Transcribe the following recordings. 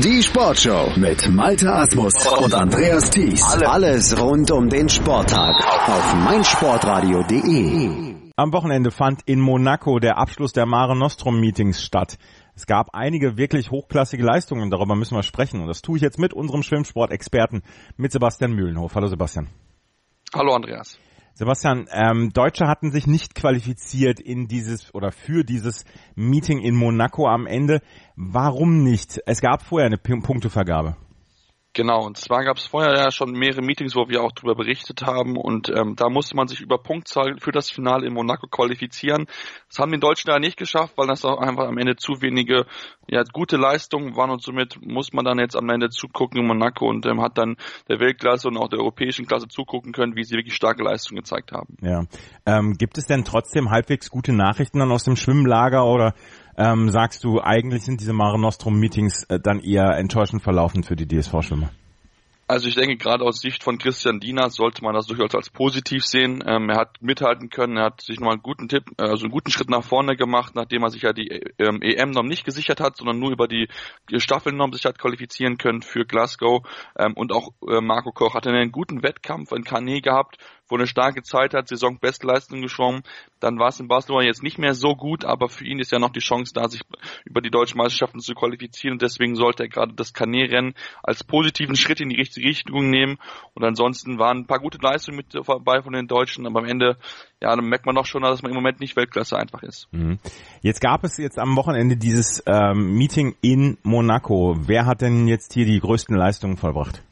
Die Sportshow mit Malte Asmus und Andreas Thies. Alles rund um den Sporttag auf meinsportradio.de. Am Wochenende fand in Monaco der Abschluss der Mare Nostrum Meetings statt. Es gab einige wirklich hochklassige Leistungen, darüber müssen wir sprechen. Und das tue ich jetzt mit unserem Schwimmsportexperten, mit Sebastian Mühlenhof. Hallo Sebastian. Hallo Andreas. Sebastian, ähm, Deutsche hatten sich nicht qualifiziert in dieses oder für dieses Meeting in Monaco am Ende. Warum nicht? Es gab vorher eine P Punktevergabe. Genau, und zwar gab es vorher ja schon mehrere Meetings, wo wir auch darüber berichtet haben und ähm, da musste man sich über Punktzahl für das Finale in Monaco qualifizieren. Das haben die Deutschen ja nicht geschafft, weil das auch einfach am Ende zu wenige ja, gute Leistungen waren und somit muss man dann jetzt am Ende zugucken in Monaco und ähm, hat dann der Weltklasse und auch der europäischen Klasse zugucken können, wie sie wirklich starke Leistungen gezeigt haben. Ja. Ähm, gibt es denn trotzdem halbwegs gute Nachrichten dann aus dem Schwimmlager oder ähm, sagst du, eigentlich sind diese Mare Nostrum Meetings äh, dann eher enttäuschend verlaufen für die DSV-Schwimmer? Also ich denke, gerade aus Sicht von Christian Diener sollte man das durchaus als positiv sehen. Ähm, er hat mithalten können, er hat sich nochmal einen guten Tipp, äh, also einen guten Schritt nach vorne gemacht, nachdem er sich ja die ähm, EM noch nicht gesichert hat, sondern nur über die Staffelnorm sich hat qualifizieren können für Glasgow. Ähm, und auch äh, Marco Koch hatte einen guten Wettkampf in Carnet gehabt, wo eine starke Zeit hat, Saisonbestleistung geschwommen. Dann war es in Barcelona jetzt nicht mehr so gut, aber für ihn ist ja noch die Chance da, sich über die deutschen Meisterschaften zu qualifizieren. Und deswegen sollte er gerade das Carnet-Rennen als positiven Schritt in die richtige Richtung nehmen. Und ansonsten waren ein paar gute Leistungen mit dabei von den Deutschen, aber am Ende, ja, dann merkt man doch schon, dass man im Moment nicht Weltklasse einfach ist. Mhm. Jetzt gab es jetzt am Wochenende dieses ähm, Meeting in Monaco. Wer hat denn jetzt hier die größten Leistungen vollbracht?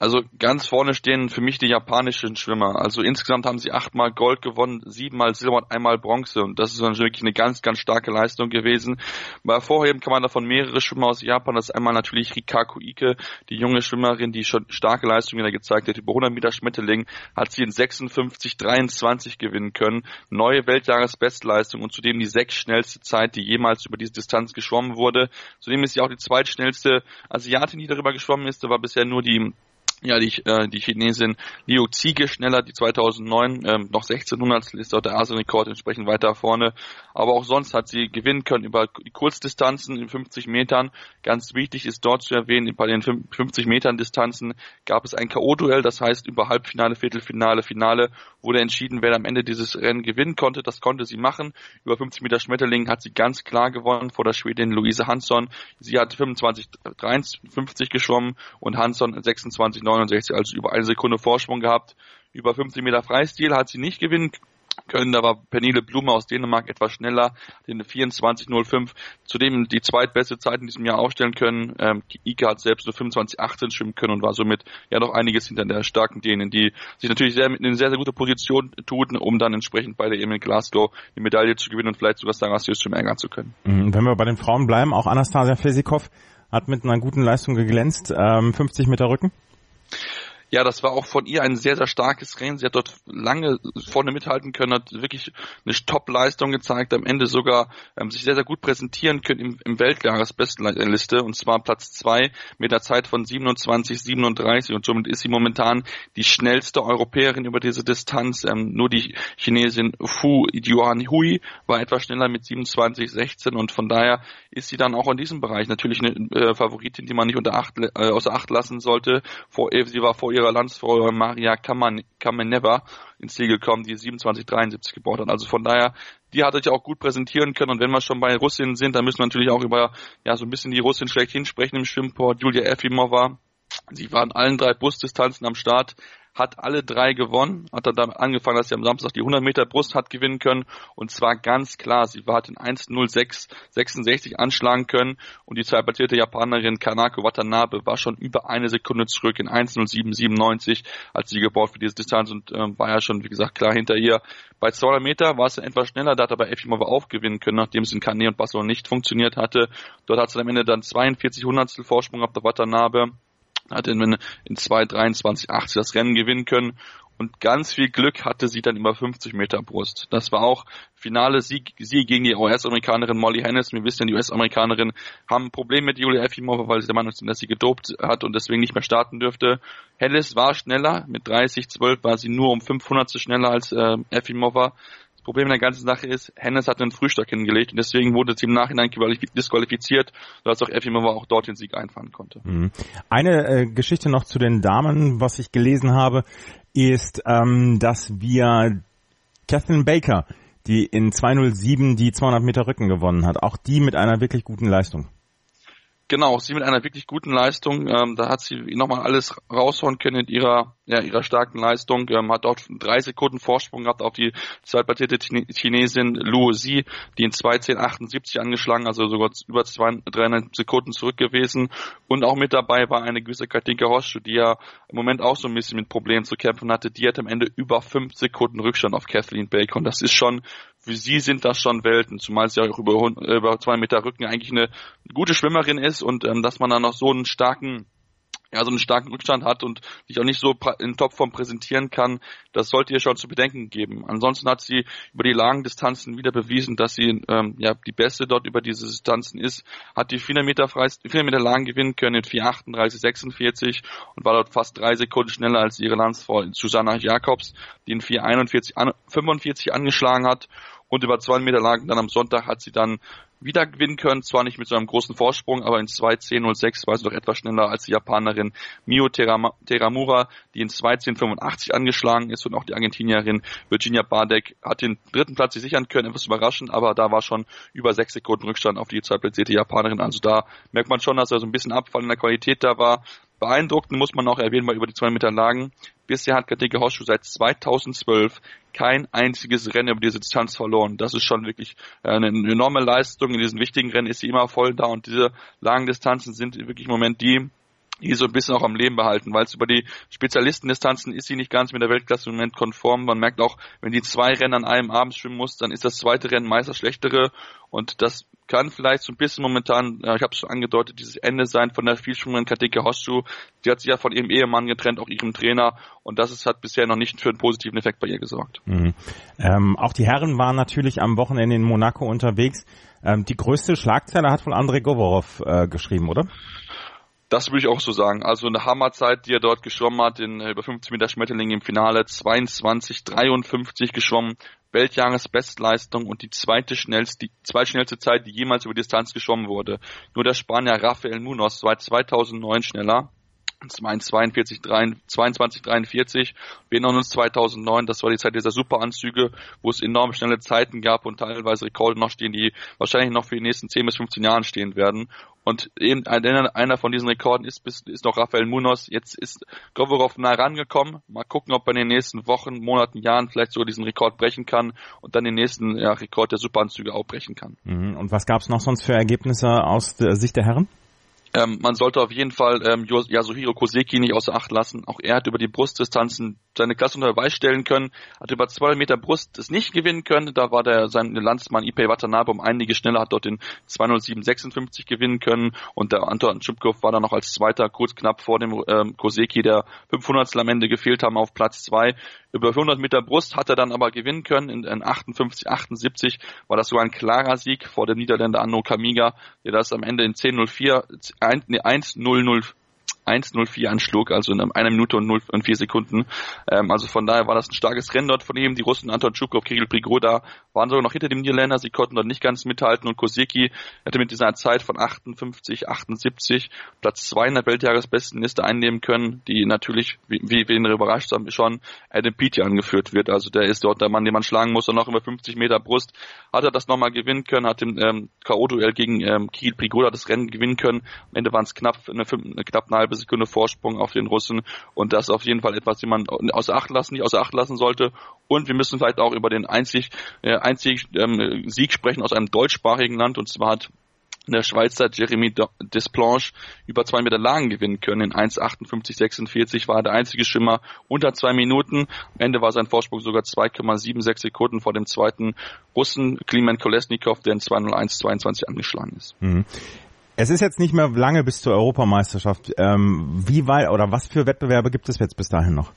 Also ganz vorne stehen für mich die japanischen Schwimmer. Also insgesamt haben sie achtmal Gold gewonnen, siebenmal Silber und einmal Bronze. Und das ist dann wirklich eine ganz, ganz starke Leistung gewesen. Bei Vorheben kann man davon mehrere Schwimmer aus Japan. Das ist einmal natürlich Rikaku Ike, die junge Schwimmerin, die schon starke Leistungen gezeigt hat. Über 100 Meter Schmetterling hat sie in 56, 23 gewinnen können. Neue Weltjahresbestleistung und zudem die sechs schnellste Zeit, die jemals über diese Distanz geschwommen wurde. Zudem ist sie auch die zweitschnellste Asiatin, die darüber geschwommen ist. Da war bisher nur die ja, die, äh, die Chinesin Liu Ziege schneller, die 2009 ähm, noch 1600 ist auch der Asienrekord entsprechend weiter vorne. Aber auch sonst hat sie gewinnen können über die Kurzdistanzen in 50 Metern. Ganz wichtig ist dort zu erwähnen, bei den 50 Metern Distanzen gab es ein K.O.-Duell, das heißt über Halbfinale, Viertelfinale, Finale wurde entschieden, wer am Ende dieses Rennen gewinnen konnte. Das konnte sie machen. Über 50 Meter Schmetterling hat sie ganz klar gewonnen vor der Schwedin Luise Hansson. Sie hat 25, 53 geschwommen und Hansson 26, 69, also über eine Sekunde Vorsprung gehabt. Über 50 Meter Freistil hat sie nicht gewinnen können. Da war Pernille Blume aus Dänemark etwas schneller, den 24.05. Zudem die zweitbeste Zeit in diesem Jahr aufstellen können. Ähm, Ike hat selbst nur 25.18 schwimmen können und war somit ja noch einiges hinter der starken Dänen, die sich natürlich sehr, in sehr, sehr gute Position tun, um dann entsprechend bei der EM in Glasgow die Medaille zu gewinnen und vielleicht sogar Sarasius zum ärgern zu können. Mhm, wenn wir bei den Frauen bleiben, auch Anastasia Fesikov hat mit einer guten Leistung geglänzt, ähm, 50 Meter Rücken. Ja, das war auch von ihr ein sehr, sehr starkes Rennen. Sie hat dort lange vorne mithalten können, hat wirklich eine Top-Leistung gezeigt, am Ende sogar ähm, sich sehr, sehr gut präsentieren können im, im Weltjahresbestliste und zwar Platz zwei mit der Zeit von 27, 37 und somit ist sie momentan die schnellste Europäerin über diese Distanz. Ähm, nur die Chinesin Fu Yuan Hui war etwas schneller mit 27, 16 und von daher ist sie dann auch in diesem Bereich natürlich eine äh, Favoritin, die man nicht unter Acht, äh, außer Acht lassen sollte. Vor, sie war vor ihrer ihrer Landsfrau Maria Kameneva ins Ziel gekommen, die 2773 gebaut hat. Also von daher, die hat sich auch gut präsentieren können. Und wenn wir schon bei Russinnen sind, dann müssen wir natürlich auch über ja so ein bisschen die Russin schlechthin sprechen im Schwimmport. Julia Efimova. Sie war in allen drei Busdistanzen am Start hat alle drei gewonnen, hat dann damit angefangen, dass sie am Samstag die 100 Meter Brust hat gewinnen können und zwar ganz klar, sie hat in 1.06.66 anschlagen können und die zweitplatzierte Japanerin Kanako Watanabe war schon über eine Sekunde zurück in 1.07.97 als sie gebaut für diese Distanz und ähm, war ja schon, wie gesagt, klar hinter ihr. Bei 200 Meter war es dann etwas schneller, da hat aber Efimova aufgewinnen können, nachdem es in Kane und Barcelona nicht funktioniert hatte. Dort hat sie am Ende dann 42 Hundertstel Vorsprung auf der Watanabe hat in, in 2,23,80 das Rennen gewinnen können und ganz viel Glück hatte sie dann über 50 Meter Brust. Das war auch finale Sieg, Sieg gegen die US-Amerikanerin Molly Hennis. Wir wissen, die US-Amerikanerin haben ein Problem mit Julia Efimova, weil sie der Meinung sind, dass sie gedopt hat und deswegen nicht mehr starten dürfte. Hennis war schneller, mit 30, 12 war sie nur um 500 schneller als äh, Efimova Problem in der ganzen Sache ist, Hennes hat einen Frühstück hingelegt und deswegen wurde sie im Nachhinein disqualifiziert, sodass auch Efimova auch dort den Sieg einfahren konnte. Mhm. Eine äh, Geschichte noch zu den Damen, was ich gelesen habe, ist, ähm, dass wir Catherine Baker, die in 207 die 200 Meter Rücken gewonnen hat, auch die mit einer wirklich guten Leistung. Genau, sie mit einer wirklich guten Leistung. Ähm, da hat sie nochmal alles raushauen können in ihrer, ja, ihrer starken Leistung. Ähm, hat dort drei Sekunden Vorsprung gehabt auf die zweitplatzierte Chinesin Luo Xi, die in 2.10.78 angeschlagen, also sogar über zwei, 300 Sekunden zurück gewesen. Und auch mit dabei war eine gewisse Katinka Hoschu, die ja im Moment auch so ein bisschen mit Problemen zu kämpfen hatte. Die hat am Ende über fünf Sekunden Rückstand auf Kathleen. Und das ist schon für sie sind das schon Welten, zumal sie auch über, über zwei Meter Rücken eigentlich eine gute Schwimmerin ist und ähm, dass man dann noch so einen starken ja, so einen starken Rückstand hat und sich auch nicht so in Topform präsentieren kann, das sollte ihr schon zu bedenken geben. Ansonsten hat sie über die langen Distanzen wieder bewiesen, dass sie ähm, ja die Beste dort über diese Distanzen ist, hat die 400 Meter, Freist 400 Meter Lagen gewinnen können in 4,38, 46 und war dort fast drei Sekunden schneller als ihre Landsfrau Susanna Jakobs, die in 4,41, 45 angeschlagen hat und über 200 Meter Lagen dann am Sonntag hat sie dann wieder gewinnen können, zwar nicht mit so einem großen Vorsprung, aber in 2.10.06 war sie doch etwas schneller als die Japanerin Mio Teramura, die in 2.10.85 angeschlagen ist. Und auch die Argentinierin Virginia Bardek hat den dritten Platz sich sichern können, etwas überraschend, aber da war schon über sechs Sekunden Rückstand auf die zweitplatzierte Japanerin, also da merkt man schon, dass da so ein bisschen Abfall in der Qualität da war. Beeindruckend muss man auch erwähnen, mal über die 2 Meter Lagen. Bisher hat Kateke Horschuh seit 2012 kein einziges Rennen über diese Distanz verloren. Das ist schon wirklich äh, eine enorme Leistung. In diesen wichtigen Rennen ist sie immer voll da und diese langen Distanzen sind wirklich im Moment die, die so ein bisschen auch am Leben behalten, weil es über die Spezialistendistanzen ist sie nicht ganz mit der Weltklasse im Moment konform. Man merkt auch, wenn die zwei Rennen an einem Abend schwimmen muss, dann ist das zweite Rennen meist das schlechtere und das kann vielleicht so ein bisschen momentan, ich habe es schon angedeutet, dieses Ende sein von der vielschwimmerin Kateke Hoschu. Die hat sich ja von ihrem Ehemann getrennt, auch ihrem Trainer und das ist, hat bisher noch nicht für einen positiven Effekt bei ihr gesorgt. Mhm. Ähm, auch die Herren waren natürlich am Wochenende in Monaco unterwegs. Ähm, die größte Schlagzeile hat von Andrei Govorov äh, geschrieben, oder? Das würde ich auch so sagen. Also eine Hammerzeit, die er dort geschwommen hat, in äh, über 50 Meter Schmetterling im Finale, 22, 53 geschwommen, Weltjahresbestleistung und die zweite schnellste, die zweitschnellste Zeit, die jemals über Distanz geschwommen wurde. Nur der Spanier Rafael Munoz war 2009 schneller. 42, 22, 43. Wir erinnern uns 2009, das war die Zeit dieser Superanzüge, wo es enorm schnelle Zeiten gab und teilweise Rekorde noch stehen, die wahrscheinlich noch für die nächsten 10 bis 15 Jahren stehen werden. Und eben einer von diesen Rekorden ist, ist noch Rafael Munoz. Jetzt ist Govorov nah rangekommen. Mal gucken, ob er in den nächsten Wochen, Monaten, Jahren vielleicht sogar diesen Rekord brechen kann und dann den nächsten ja, Rekord der Superanzüge auch brechen kann. Mhm. Und was gab es noch sonst für Ergebnisse aus der Sicht der Herren? Ähm, man sollte auf jeden Fall ähm, Yasuhiro Koseki nicht außer Acht lassen. Auch er hat über die Brustdistanzen seine Klasse unter Beweis stellen können, hat über 200 Meter Brust es nicht gewinnen können. Da war der sein Landsmann Ipei Watanabe um einige schneller, hat dort den 207,56 gewinnen können und der Anton Schubkov war dann noch als Zweiter kurz knapp vor dem ähm, Koseki, der 500 am Ende gefehlt haben auf Platz 2. Über 100 Meter Brust hat er dann aber gewinnen können. In, in 58, 78 war das sogar ein klarer Sieg vor dem Niederländer Anno Kamiga, der das am Ende in 10.04 1-0-0 1-0-4 anschlug, also in einer Minute und, 0, und 4 Sekunden. Ähm, also von daher war das ein starkes Rennen dort von ihm. Die Russen Anton Tschukov, Kirill Prigoda waren sogar noch hinter dem Niederländer. Sie konnten dort nicht ganz mithalten und Koseki hätte mit dieser Zeit von 58, 78 Platz 2 in der Weltjahresbestenliste einnehmen können, die natürlich, wie, wie ihn überrascht haben, schon Adam Peaty angeführt wird. Also der ist dort der Mann, den man schlagen muss und noch über 50 Meter Brust hat er das nochmal gewinnen können, hat im ähm, K.O.-Duell gegen ähm, Kirill Prigoda das Rennen gewinnen können. Am Ende waren es knapp eine, eine knapp eine halbe halbe Sekunde Vorsprung auf den Russen und das ist auf jeden Fall etwas, den man außer Acht lassen, nicht außer Acht lassen sollte. Und wir müssen vielleicht auch über den einzig, äh, einzig ähm, Sieg sprechen aus einem deutschsprachigen Land und zwar hat der Schweizer Jeremy Desplanche über zwei Meter Lagen gewinnen können. In 1,58,46 war er der einzige Schwimmer unter zwei Minuten. Am Ende war sein Vorsprung sogar 2,76 Sekunden vor dem zweiten Russen, Klimen Kolesnikov, der in 2,01,22 angeschlagen ist. Mhm. Es ist jetzt nicht mehr lange bis zur Europameisterschaft. Ähm, wie weit oder was für Wettbewerbe gibt es jetzt bis dahin noch?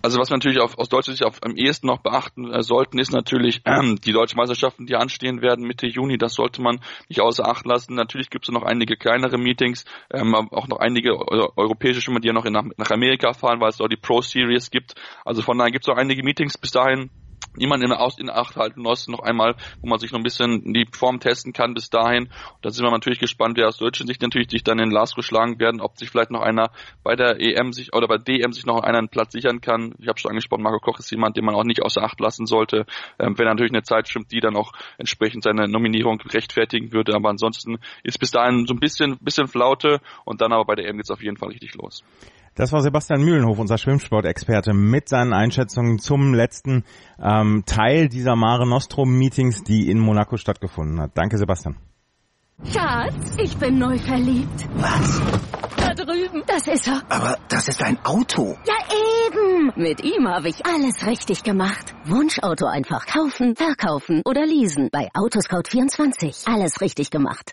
Also was wir natürlich auf, aus deutscher Sicht auf, am ehesten noch beachten äh, sollten, ist natürlich ähm, die deutschen Meisterschaften, die anstehen werden Mitte Juni. Das sollte man nicht außer Acht lassen. Natürlich gibt es noch einige kleinere Meetings, ähm, auch noch einige europäische Schwimmer, die ja noch in, nach, nach Amerika fahren, weil es dort die Pro Series gibt. Also von daher gibt es auch einige Meetings bis dahin niemand in, Aus in Acht halten muss, noch einmal, wo man sich noch ein bisschen die Form testen kann bis dahin. Und da sind wir natürlich gespannt, wer aus deutscher Sicht natürlich sich dann in Glasgow schlagen werden, ob sich vielleicht noch einer bei der EM sich oder bei DM sich noch einen Platz sichern kann. Ich habe schon angesprochen, Marco Koch ist jemand, den man auch nicht außer Acht lassen sollte, ähm, wenn er natürlich eine Zeit stimmt, die dann auch entsprechend seine Nominierung rechtfertigen würde. Aber ansonsten ist bis dahin so ein bisschen, bisschen Flaute und dann aber bei der EM geht's auf jeden Fall richtig los. Das war Sebastian Mühlenhof, unser Schwimmsportexperte, mit seinen Einschätzungen zum letzten ähm, Teil dieser Mare Nostrum Meetings, die in Monaco stattgefunden hat. Danke, Sebastian. Schatz, ich bin neu verliebt. Was? Da drüben. Das ist er. Aber das ist ein Auto. Ja, eben. Mit ihm habe ich alles richtig gemacht. Wunschauto einfach kaufen, verkaufen oder leasen. Bei Autoscout24. Alles richtig gemacht.